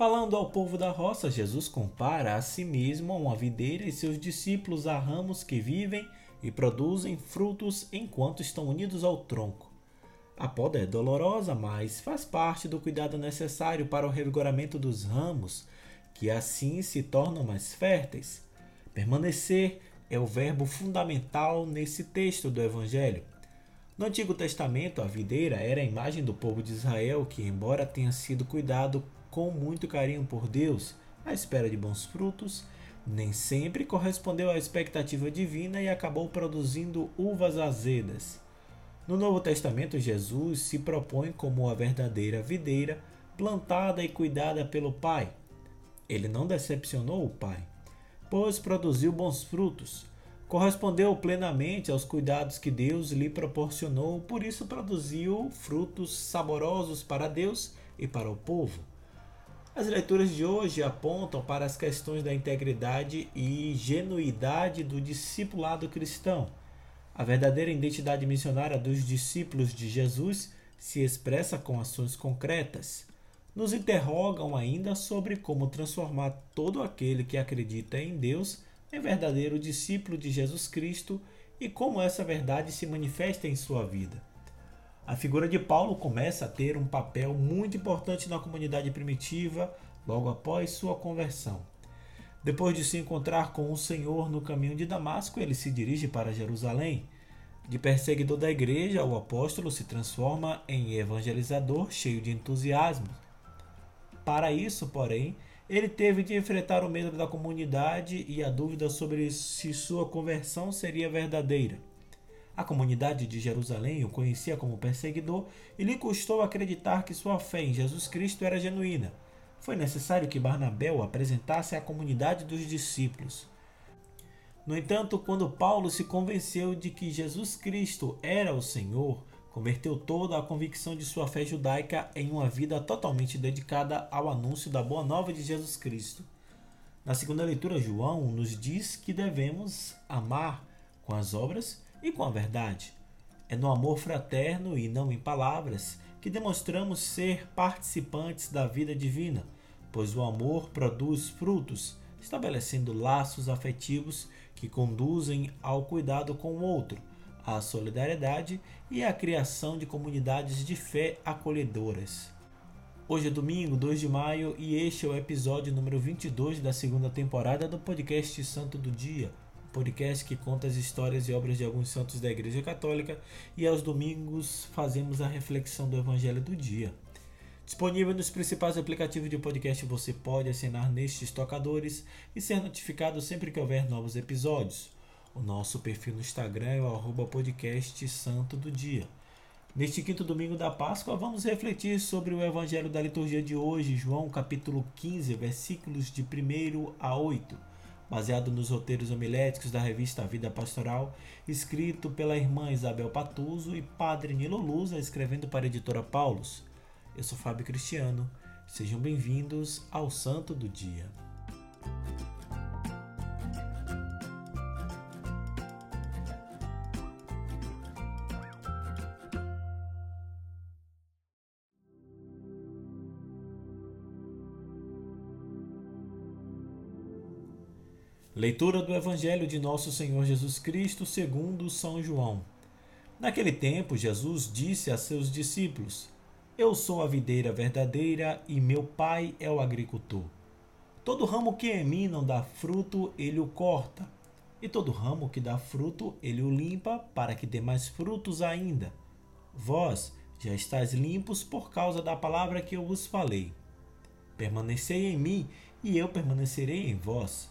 Falando ao povo da roça, Jesus compara a si mesmo a uma videira e seus discípulos a ramos que vivem e produzem frutos enquanto estão unidos ao tronco. A poda é dolorosa, mas faz parte do cuidado necessário para o revigoramento dos ramos, que assim se tornam mais férteis. Permanecer é o verbo fundamental nesse texto do Evangelho. No Antigo Testamento, a videira era a imagem do povo de Israel que, embora tenha sido cuidado com muito carinho por Deus, à espera de bons frutos, nem sempre correspondeu à expectativa divina e acabou produzindo uvas azedas. No Novo Testamento, Jesus se propõe como a verdadeira videira, plantada e cuidada pelo Pai. Ele não decepcionou o Pai, pois produziu bons frutos. Correspondeu plenamente aos cuidados que Deus lhe proporcionou, por isso produziu frutos saborosos para Deus e para o povo. As leituras de hoje apontam para as questões da integridade e genuidade do discipulado cristão. A verdadeira identidade missionária dos discípulos de Jesus se expressa com ações concretas. Nos interrogam ainda sobre como transformar todo aquele que acredita em Deus em verdadeiro discípulo de Jesus Cristo e como essa verdade se manifesta em sua vida. A figura de Paulo começa a ter um papel muito importante na comunidade primitiva logo após sua conversão. Depois de se encontrar com o Senhor no caminho de Damasco, ele se dirige para Jerusalém. De perseguidor da igreja, o apóstolo se transforma em evangelizador cheio de entusiasmo. Para isso, porém, ele teve de enfrentar o medo da comunidade e a dúvida sobre se sua conversão seria verdadeira. A comunidade de Jerusalém o conhecia como perseguidor e lhe custou acreditar que sua fé em Jesus Cristo era genuína. Foi necessário que Barnabé o apresentasse à comunidade dos discípulos. No entanto, quando Paulo se convenceu de que Jesus Cristo era o Senhor, converteu toda a convicção de sua fé judaica em uma vida totalmente dedicada ao anúncio da boa nova de Jesus Cristo. Na segunda leitura, João nos diz que devemos amar com as obras e com a verdade. É no amor fraterno e não em palavras que demonstramos ser participantes da vida divina, pois o amor produz frutos, estabelecendo laços afetivos que conduzem ao cuidado com o outro, à solidariedade e à criação de comunidades de fé acolhedoras. Hoje é domingo, 2 de maio, e este é o episódio número 22 da segunda temporada do podcast Santo do Dia podcast que conta as histórias e obras de alguns santos da Igreja Católica e aos domingos fazemos a reflexão do Evangelho do dia. Disponível nos principais aplicativos de podcast, você pode assinar nestes tocadores e ser notificado sempre que houver novos episódios. O nosso perfil no Instagram é o podcast Santo do Dia. Neste quinto domingo da Páscoa, vamos refletir sobre o Evangelho da liturgia de hoje, João capítulo 15, versículos de 1 a 8 baseado nos roteiros homiléticos da revista Vida Pastoral, escrito pela irmã Isabel Patuso e padre Nilo Lusa, escrevendo para a editora Paulus. Eu sou Fábio Cristiano, sejam bem-vindos ao Santo do Dia. Leitura do Evangelho de Nosso Senhor Jesus Cristo segundo São João. Naquele tempo, Jesus disse a seus discípulos: Eu sou a videira verdadeira e meu Pai é o agricultor. Todo ramo que em mim não dá fruto, ele o corta, e todo ramo que dá fruto, ele o limpa, para que dê mais frutos ainda. Vós já estáis limpos por causa da palavra que eu vos falei. Permanecei em mim, e eu permanecerei em vós.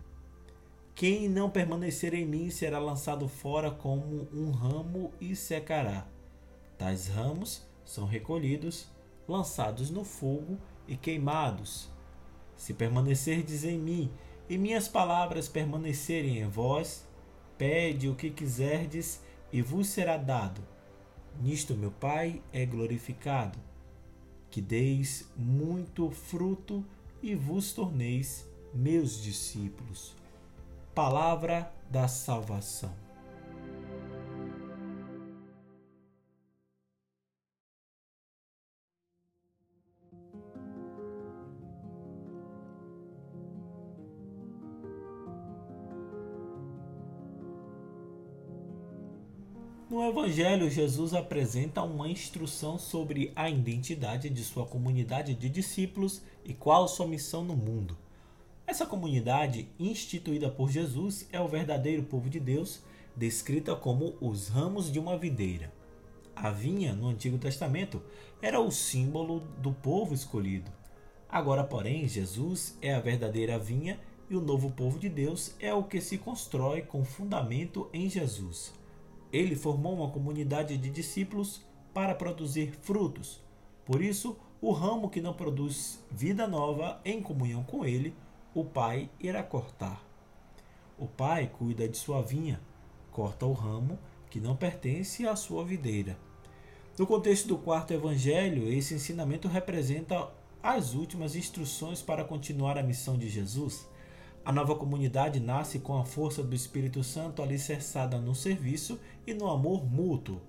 Quem não permanecer em mim será lançado fora como um ramo e secará. Tais ramos são recolhidos, lançados no fogo e queimados. Se permanecerdes em mim e minhas palavras permanecerem em vós, pede o que quiserdes e vos será dado. Nisto meu Pai é glorificado, que deis muito fruto e vos torneis meus discípulos. Palavra da salvação. No Evangelho, Jesus apresenta uma instrução sobre a identidade de sua comunidade de discípulos e qual sua missão no mundo. Essa comunidade, instituída por Jesus, é o verdadeiro povo de Deus, descrita como os ramos de uma videira. A vinha, no Antigo Testamento, era o símbolo do povo escolhido. Agora, porém, Jesus é a verdadeira vinha e o novo povo de Deus é o que se constrói com fundamento em Jesus. Ele formou uma comunidade de discípulos para produzir frutos. Por isso, o ramo que não produz vida nova em comunhão com ele, o pai irá cortar. O pai cuida de sua vinha, corta o ramo que não pertence à sua videira. No contexto do quarto evangelho, esse ensinamento representa as últimas instruções para continuar a missão de Jesus. A nova comunidade nasce com a força do Espírito Santo alicerçada no serviço e no amor mútuo.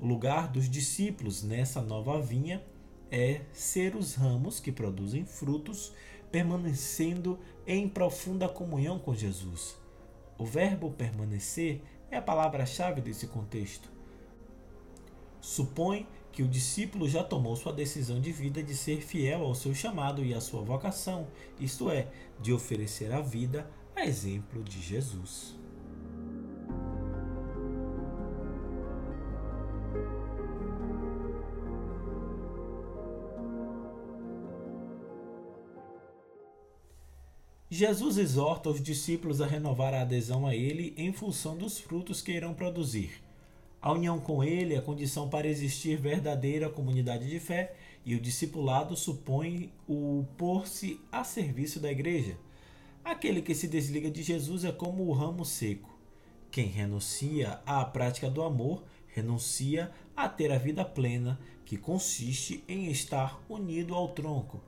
O lugar dos discípulos nessa nova vinha é ser os ramos que produzem frutos, permanecendo em profunda comunhão com Jesus. O verbo permanecer é a palavra-chave desse contexto. Supõe que o discípulo já tomou sua decisão de vida de ser fiel ao seu chamado e à sua vocação, isto é, de oferecer a vida a exemplo de Jesus. Jesus exorta os discípulos a renovar a adesão a Ele em função dos frutos que irão produzir. A união com Ele é condição para existir verdadeira comunidade de fé e o discipulado supõe o pôr-se a serviço da igreja. Aquele que se desliga de Jesus é como o ramo seco. Quem renuncia à prática do amor renuncia a ter a vida plena, que consiste em estar unido ao tronco.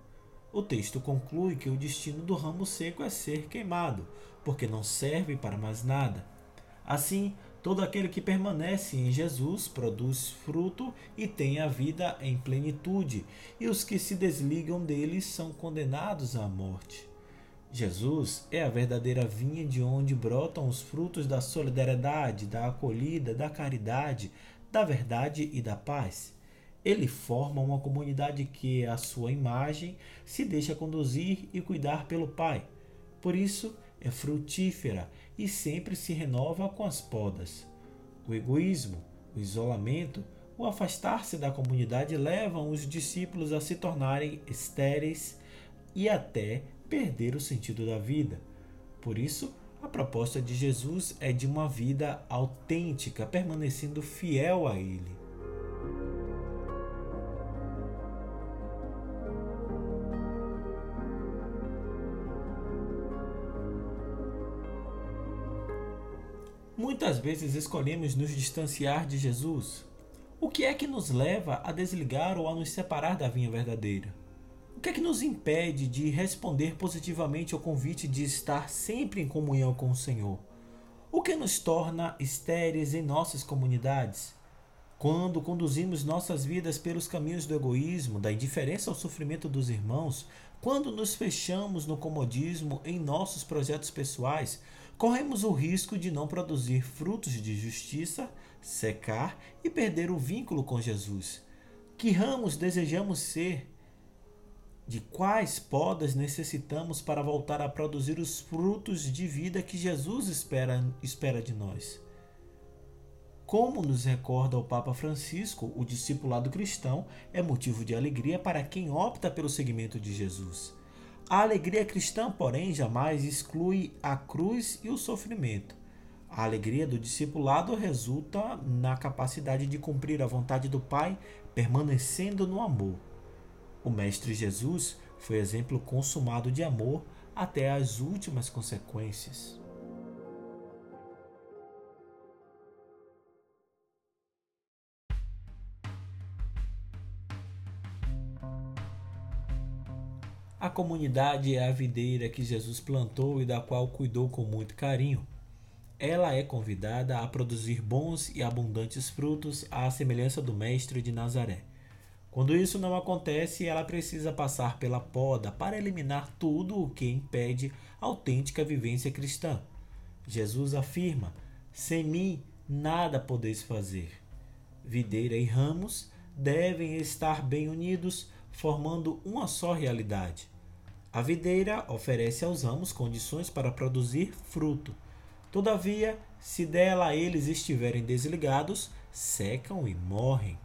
O texto conclui que o destino do ramo seco é ser queimado, porque não serve para mais nada. Assim, Todo aquele que permanece em Jesus produz fruto e tem a vida em plenitude, e os que se desligam dele são condenados à morte. Jesus é a verdadeira vinha de onde brotam os frutos da solidariedade, da acolhida, da caridade, da verdade e da paz. Ele forma uma comunidade que, à sua imagem, se deixa conduzir e cuidar pelo Pai. Por isso, é frutífera e sempre se renova com as podas. O egoísmo, o isolamento, o afastar-se da comunidade levam os discípulos a se tornarem estéreis e até perder o sentido da vida. Por isso, a proposta de Jesus é de uma vida autêntica, permanecendo fiel a Ele. Muitas vezes escolhemos nos distanciar de Jesus. O que é que nos leva a desligar ou a nos separar da vinha verdadeira? O que é que nos impede de responder positivamente ao convite de estar sempre em comunhão com o Senhor? O que nos torna estéreis em nossas comunidades? Quando conduzimos nossas vidas pelos caminhos do egoísmo, da indiferença ao sofrimento dos irmãos, quando nos fechamos no comodismo em nossos projetos pessoais, corremos o risco de não produzir frutos de justiça, secar e perder o vínculo com Jesus. Que ramos desejamos ser? De quais podas necessitamos para voltar a produzir os frutos de vida que Jesus espera, espera de nós? Como nos recorda o Papa Francisco, o discipulado cristão é motivo de alegria para quem opta pelo seguimento de Jesus. A alegria cristã, porém, jamais exclui a cruz e o sofrimento. A alegria do discipulado resulta na capacidade de cumprir a vontade do Pai, permanecendo no amor. O Mestre Jesus foi exemplo consumado de amor, até as últimas consequências. Comunidade é a videira que Jesus plantou e da qual cuidou com muito carinho. Ela é convidada a produzir bons e abundantes frutos à semelhança do Mestre de Nazaré. Quando isso não acontece, ela precisa passar pela poda para eliminar tudo o que impede a autêntica vivência cristã. Jesus afirma: Sem mim nada podeis fazer. Videira e ramos devem estar bem unidos, formando uma só realidade. A videira oferece aos ramos condições para produzir fruto. Todavia, se dela eles estiverem desligados, secam e morrem.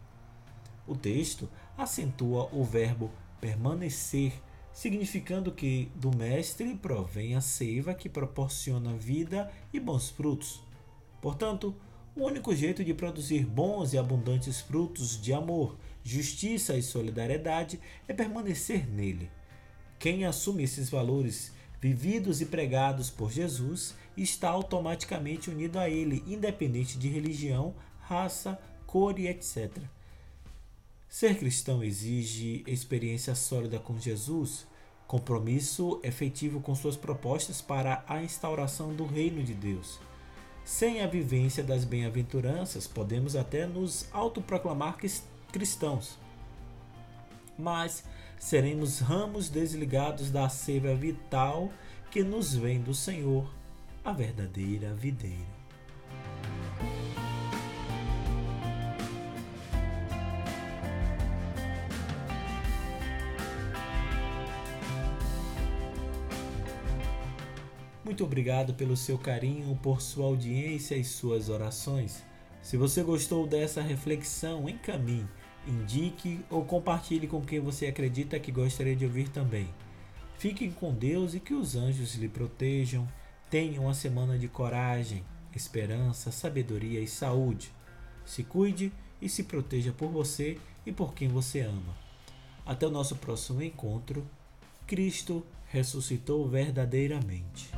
O texto acentua o verbo permanecer, significando que do Mestre provém a seiva que proporciona vida e bons frutos. Portanto, o único jeito de produzir bons e abundantes frutos de amor, justiça e solidariedade é permanecer nele. Quem assume esses valores vividos e pregados por Jesus está automaticamente unido a ele, independente de religião, raça, cor e etc. Ser cristão exige experiência sólida com Jesus, compromisso efetivo com suas propostas para a instauração do reino de Deus. Sem a vivência das bem-aventuranças, podemos até nos autoproclamar cristãos, mas seremos ramos desligados da seiva vital que nos vem do Senhor, a verdadeira videira. Muito obrigado pelo seu carinho, por sua audiência e suas orações. Se você gostou dessa reflexão, encaminhe indique ou compartilhe com quem você acredita que gostaria de ouvir também. Fiquem com Deus e que os anjos lhe protejam. Tenham uma semana de coragem, esperança, sabedoria e saúde. Se cuide e se proteja por você e por quem você ama. Até o nosso próximo encontro. Cristo ressuscitou verdadeiramente.